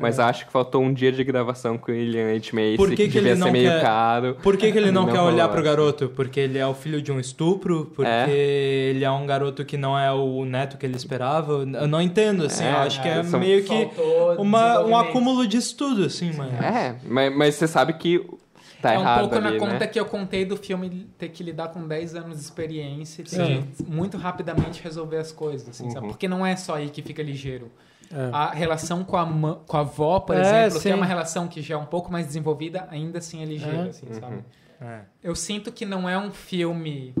Mas acho que faltou um dia de gravação com o William H. Macy, Por que que, que devia ele ser não meio quer- caro. Por que, que ele não, Não quer olhar pro garoto? Porque ele é o filho de um estupro? Porque É. ele é um garoto que não é o neto que ele esperava? Eu não entendo, assim. É, eu acho que é são- meio que uma, um acúmulo disso tudo, assim, mano. É, mas, mas você sabe que tá é um pouco ali, na né? conta que eu contei do filme ter que lidar com 10 anos de experiência e ter que muito rapidamente resolver as coisas, assim, sabe? Uhum. Porque não é só aí que fica ligeiro. É. A relação com a, com a avó, por É, exemplo, que sim. é uma relação que já é um pouco mais desenvolvida, ainda assim é ligeira, É. assim, sabe? É. Eu sinto que não é um filme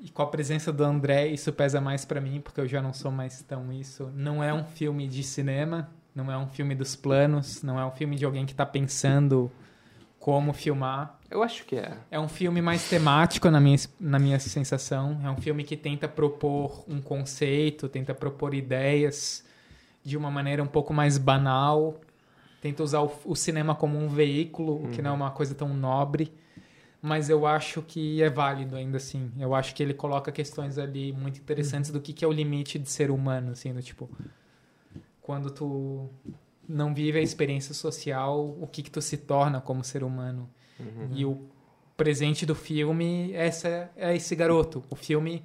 e com a presença do André, isso pesa mais pra mim, porque eu já não sou mais tão isso. Não é um filme de cinema, não é um filme dos planos, não é um filme de alguém que tá pensando como filmar. Eu acho que é. É um filme mais temático na minha, na minha sensação. É um filme que tenta propor um conceito, tenta propor ideias de uma maneira um pouco mais banal. Tenta usar o, o cinema como um veículo, o que não é uma coisa tão nobre. Mas eu acho que é válido ainda assim. Eu acho que ele coloca questões ali muito interessantes do que, que é o limite de ser humano, assim, do tipo... Quando tu não vive a experiência social, o que que tu se torna como ser humano. E o presente do filme essa, é esse garoto. O filme...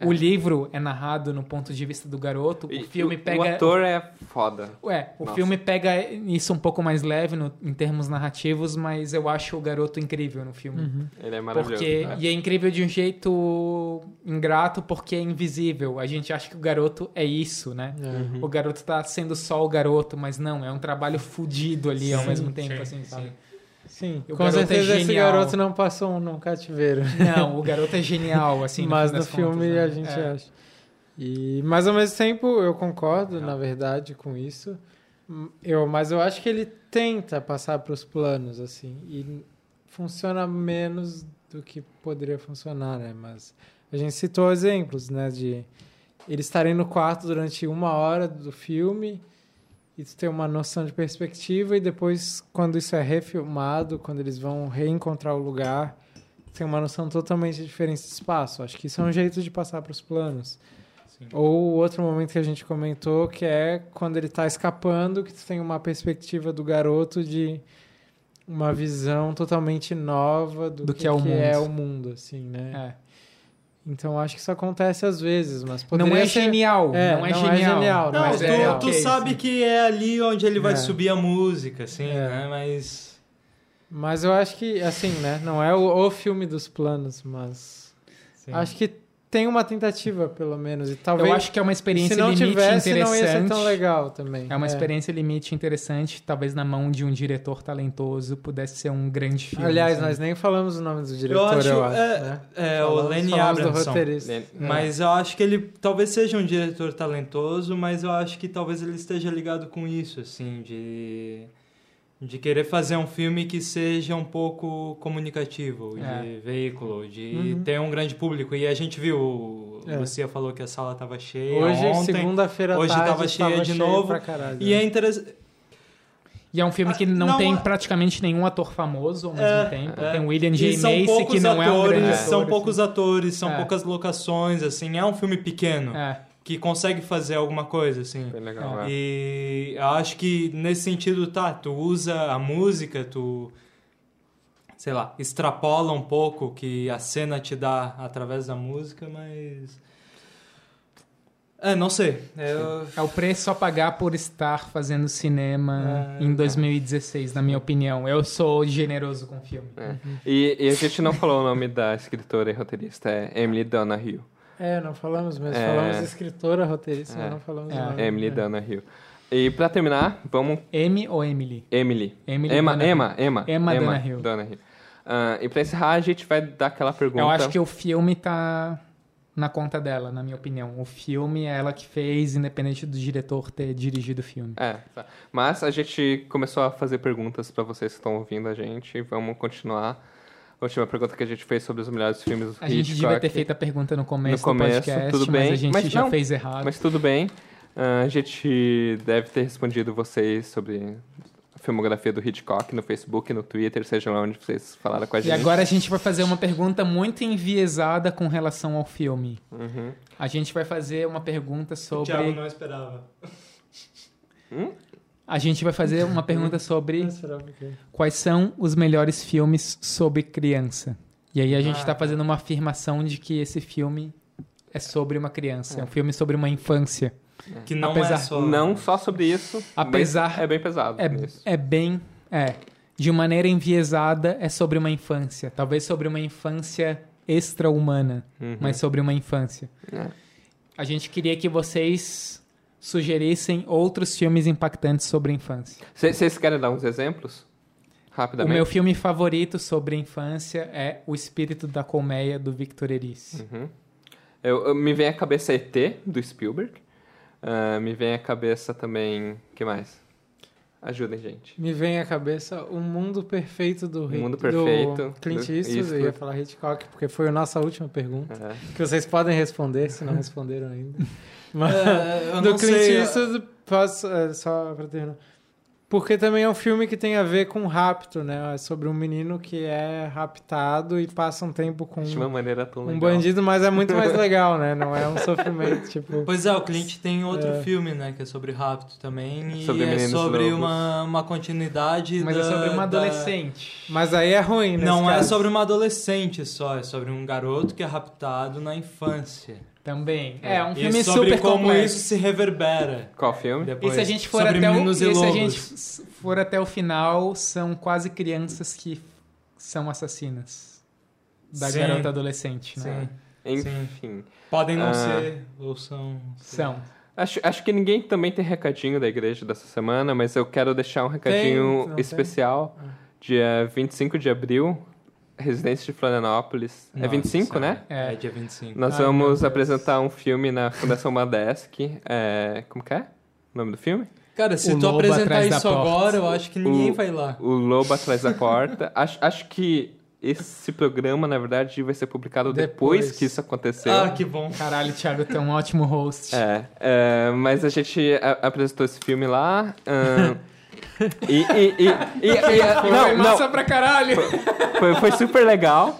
O livro é narrado no ponto de vista do garoto. E o filme o, pega... O ator é foda. Ué, o Nossa. filme pega isso um pouco mais leve no- em termos narrativos, mas eu acho o garoto incrível no filme. Ele é maravilhoso. Porque, né? E é incrível de um jeito ingrato porque é invisível. A gente acha que o garoto é isso, né? É. O garoto tá sendo só o garoto, mas não, é um trabalho fudido ali ao Sim, mesmo tempo, sim, assim, sabe? sim. Sim, O com é certeza esse genial. garoto não passou num cativeiro. (laughs) Não, o garoto é genial, assim. mas no das filme contas, né? a gente É. acha. E, mas ao mesmo tempo eu concordo, na verdade, com isso. Eu, mas eu acho que ele tenta passar para os planos, assim. E funciona menos do que poderia funcionar, né? Mas a gente citou exemplos, né? De eles estarem no quarto durante uma hora do filme e tu ter uma noção de perspectiva e depois, quando isso é refilmado, quando eles vão reencontrar o lugar, tem uma noção totalmente diferente de espaço. Acho que isso é um jeito de passar para os planos. Sim. Ou o outro momento que a gente comentou, que é quando ele está escapando, que tu tem uma perspectiva do garoto de uma visão totalmente nova do, Do que, que é o que mundo. é o mundo, assim, né? É. Então acho que isso acontece às vezes, mas Não é ser- genial, É, não é não é genial. genial, Não, tu, é tu ok, sabe sim. que é ali onde ele vai É. subir a música, assim, É. né? Mas. Mas eu acho que, assim, né? Não é o, o filme dos planos, mas sim. acho que tem uma tentativa, pelo menos. E talvez Eu acho que é uma experiência se não limite tivesse, interessante. não ia ser tão legal também. É uma experiência limite interessante, talvez na mão de um diretor talentoso pudesse ser um grande filme. Aliás, nós nem falamos o nome do diretor, acho, eu acho, é, né? É, o Lenny Abramson. É. Mas eu acho que ele talvez seja um diretor talentoso, mas eu acho que talvez ele esteja ligado com isso, assim, de, de querer fazer um filme que seja um pouco comunicativo, de É. veículo, de Uhum. ter um grande público. E a gente viu, o É. Lucia falou que a sala estava cheia Hoje, segunda-feira hoje tarde, tava cheia de novo, caralho. E é interessante. E é um filme que não, Não, tem é- praticamente nenhum ator famoso ao mesmo É, tempo. é. Tem o William J. Macy, que não é um grande atores, ator. são assim. poucos atores, são É. poucas locações, assim, é um filme pequeno É, que consegue fazer alguma coisa, assim. Bem legal, É. E eu acho que nesse sentido, tá, tu usa a música, tu, sei lá, extrapola um pouco o que a cena te dá através da música, mas. É, não sei. Eu... é o preço a pagar por estar fazendo cinema É, em 2016, na minha opinião. Eu sou generoso com o filme. É. E, e a gente não falou o nome da escritora e roteirista, é Emily Donahue. É, não falamos mesmo. É. Falamos escritora, roteirista, É. mas não falamos É. nome. Emily É. Donahue. E pra terminar, vamos... M ou Emily? Emily. Emily Emma, Donahue. Emma, Emma. Emma Donahue. Donahue. Ah, e pra encerrar, a gente vai dar aquela pergunta... Eu acho que o filme tá na conta dela, na minha opinião. O filme é ela que fez, independente do diretor ter dirigido o filme. É, tá. mas a gente começou a fazer perguntas pra vocês que estão ouvindo a gente. Vamos continuar. A última pergunta que a gente fez sobre os melhores filmes do A gente Hitchcock. devia ter feito a pergunta no começo, No começo, do podcast, tudo mas bem. a gente Mas já não, fez errado. Mas tudo bem. Ah, a gente deve ter respondido vocês sobre a filmografia do Hitchcock no Facebook, no Twitter, seja lá onde vocês falaram com a E gente. agora a gente vai fazer uma pergunta muito enviesada com relação ao filme. Uhum. A gente vai fazer uma pergunta O sobre. Thiago não esperava. A gente vai fazer (laughs) uma pergunta sobre Ah, será porque- quais são os melhores filmes sobre criança. E aí a gente Ah, está tá. fazendo uma afirmação de que esse filme é sobre uma criança, é um filme sobre uma infância. Que não Apesar- é só. Não só sobre isso, Apesar- é bem pesado É, é bem. É. De maneira enviesada, é sobre uma infância. Talvez sobre uma infância extra-humana, Uhum. mas sobre uma infância. É. A gente queria que vocês sugerissem outros filmes impactantes sobre a infância. Cê- Vocês querem dar uns exemplos? O Rapidamente. meu filme favorito sobre a infância é O Espírito da Colmeia, do Victor Erice. Uhum. Eu, eu- me vem à cabeça ET, do Spielberg. Ah, me vem à cabeça também... que mais? Ajudem, gente. Me vem à cabeça O Mundo Perfeito do, Hit- Mundo Perfeito, do Clint do Eastwood. Eu ia falar Hitchcock, porque foi a nossa última pergunta. É. Que vocês podem responder, se não responderam ainda. Mas, (laughs) É, eu do Clint sei, Eastwood, posso, é, só pra terminar. Porque também é um filme que tem a ver com rapto, né? É sobre um menino que é raptado e passa um tempo com De uma maneira tão um legal. bandido, mas é muito mais (laughs) legal, né? Não é um sofrimento, tipo... Pois é, o Clint tem outro É. filme, né? Que é sobre rapto também. E Sobre é sobre lobos. uma, uma continuidade Mas da, é sobre uma da- adolescente. Mas aí é ruim, né? Não é sobre uma adolescente só, é sobre um garoto que é raptado na infância. Também. É, um e filme sobre super como complexo. isso se reverbera. Qual filme? E Depois, se a gente for sobre até o, e e se a gente for até o final, são quase crianças que são assassinas da Sim. garota adolescente, né? Sim. Enfim. Podem não Ah. ser, ou são. São. Acho, acho que ninguém também tem recadinho da igreja dessa semana, mas eu quero deixar um recadinho tem? especial. Dia 25 de abril, Residência de Florianópolis. é Nossa 25, Senhora. né? É, É. dia 25. Nós Ai, meu vamos apresentar um filme na Fundação Madesc. É, como que é? O nome do filme? Cara, se O tu lobo apresentar isso agora, eu acho que ninguém O- vai lá. O Lobo Atrás da Porta. (laughs) acho, acho que esse programa, na verdade, vai ser publicado depois, Depois. que isso aconteceu. Ah, que bom. Caralho, Thiago, tu é um ótimo host. É, é, mas a gente a- apresentou esse filme lá. ahn, (laughs) e, e, e, e- (laughs) Foi não, massa não, pra caralho. foi, foi super legal.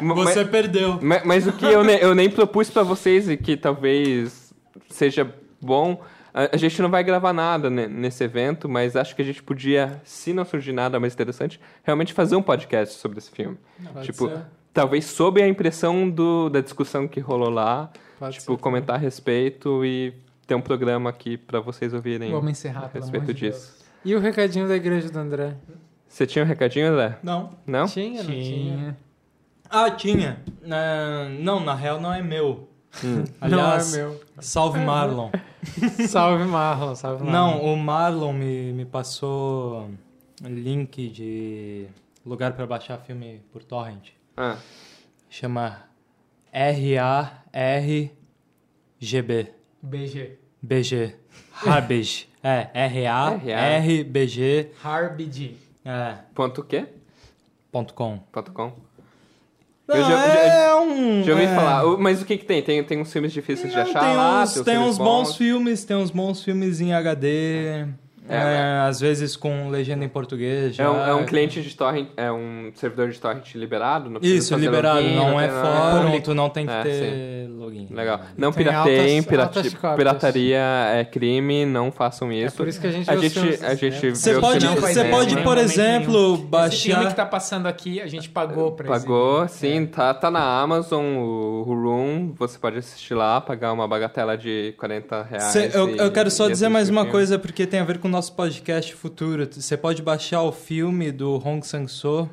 Você mas, perdeu. ma- mas o que eu, ne- eu nem propus pra vocês e que talvez seja bom, a, a gente não vai gravar nada ne- nesse evento, mas acho que a gente podia, se não surgir nada mais interessante, realmente fazer um podcast sobre esse filme. Pode tipo, ser, talvez sob a impressão do, da discussão que rolou lá, pode tipo, ser. comentar a respeito e ter um programa aqui pra vocês ouvirem Vamos encerrar, a respeito de Deus. E o recadinho da igreja do André? Você tinha um recadinho, André? Não. Não? Tinha, não tinha? Tinha. Ah, tinha. Ah, não, na real não é meu. Hum. Aliás, não é meu. salve Marlon. (laughs) Salve Marlon, salve Marlon. Não, o Marlon me, me passou link de lugar pra baixar filme por torrent. Ah, Chama R-A-R-G-B. BG. BG. Harbig. É, R-A-R-B-G. Harbid. É, ponto o quê? ponto com. Ponto com. Não, Eu já- é um... Já ouvi é. falar. Mas o que que tem? Tem, tem uns filmes difíceis de Não, achar tem lá? uns, uns tem filmes uns bons filmes, tem uns bons filmes em HD. É, é, às vezes com legenda em português. Já. É um, é um cliente de torrent, é um servidor de torrent liberado? Não Isso, liberado. login, não é tem nada. fórum, tu não tem que É, ter login. Legal. Não pirateiem, pirati- pirataria é crime, não façam É isso. por isso que a gente a gente, a gente né? Você pode, não você pode né? por exemplo, Esse filme baixar. que tá passando aqui, a gente pagou pra Pagou, sim, tá, tá na Amazon, o, Room, você pode assistir lá, pagar uma bagatela de 40 reais. Cê- eu, e- eu quero só dizer mais uma filme. coisa, porque tem a ver com o nosso podcast futuro. Você pode baixar o filme do Hong Sang-soo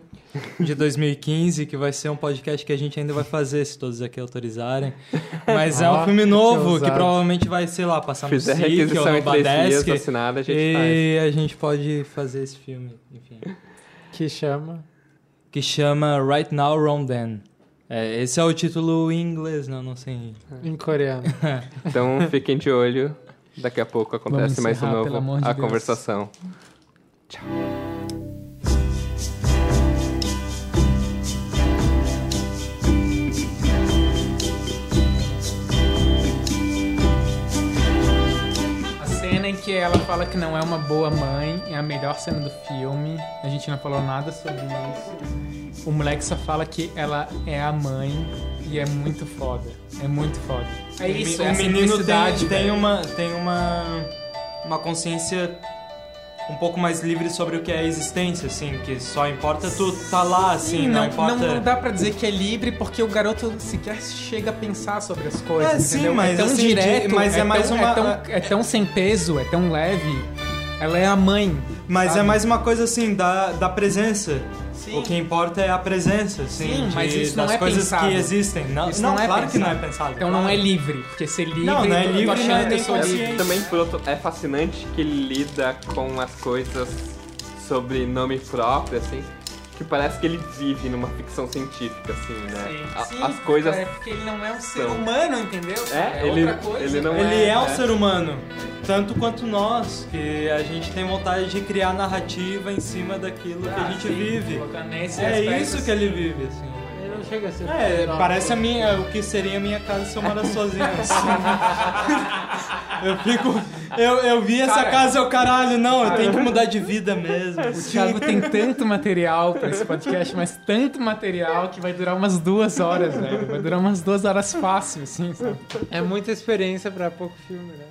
de 2015, que vai ser um podcast que a gente ainda vai fazer, se todos aqui autorizarem. Mas é um filme que novo, que ousado. provavelmente vai, sei lá, passar no Fizer SIC ou requisição no Badesc. assinada, a gente faz. E a gente pode fazer esse filme, enfim. Que chama... Que chama Right Now, Wrong Then. É, esse é o título em inglês, não, não sei. Em coreano. (laughs) Então fiquem de olho, daqui a pouco acontece mais um novo a Deus. conversação. A cena em que ela fala que não é uma boa mãe é a melhor cena do filme. A gente não falou nada sobre isso. O moleque só fala que ela é a mãe e é muito foda. É muito foda. É isso, é o a menino tem, tem uma tem uma uma consciência um pouco mais livre sobre o que é a existência, assim, que só importa tu tá lá, assim, Sim, não, não, importa. não, não dá pra dizer que é livre porque o garoto sequer chega a pensar sobre as coisas. É, sim, entendeu? mas é tão assim, de- direto, mas é mais tão, uma- É tão, é tão sem peso, é tão leve. Ela é a mãe. Mas sabe? é mais uma coisa assim da, da presença. O que importa é a presença, assim, Sim, de- mas isso das não é coisas pensado. que existem. Não, Isso não, não é claro que não é pensado. pensado. Então claro. não é livre, porque ser livre... Não, não é tô livre, não é nem consciente. livre. Também, por outro, é fascinante que ele lida com as coisas sobre nome próprio, assim, que parece que ele vive numa ficção científica, assim, né? A- Sim, as coisas... É porque ele não é um ser são. humano, entendeu? É, ele- outra coisa. ele não Ele é, um é. ser humano, tanto quanto nós, que a gente tem vontade de criar narrativa em cima daquilo que a Ah, gente sim, vive. É aspecto, isso que ele vive, assim. Chega a ser É, parece a minha, o que seria a minha casa se eu morasse sozinho. assim. (laughs) eu fico. Eu, eu vi essa Cara, casa e eu, caralho, não, eu tenho que mudar de vida mesmo. O Thiago tem tanto material pra esse podcast, mas tanto material que vai durar umas duas horas, velho. Vai durar umas duas horas fácil, assim, sabe? É muita experiência pra pouco filme, né?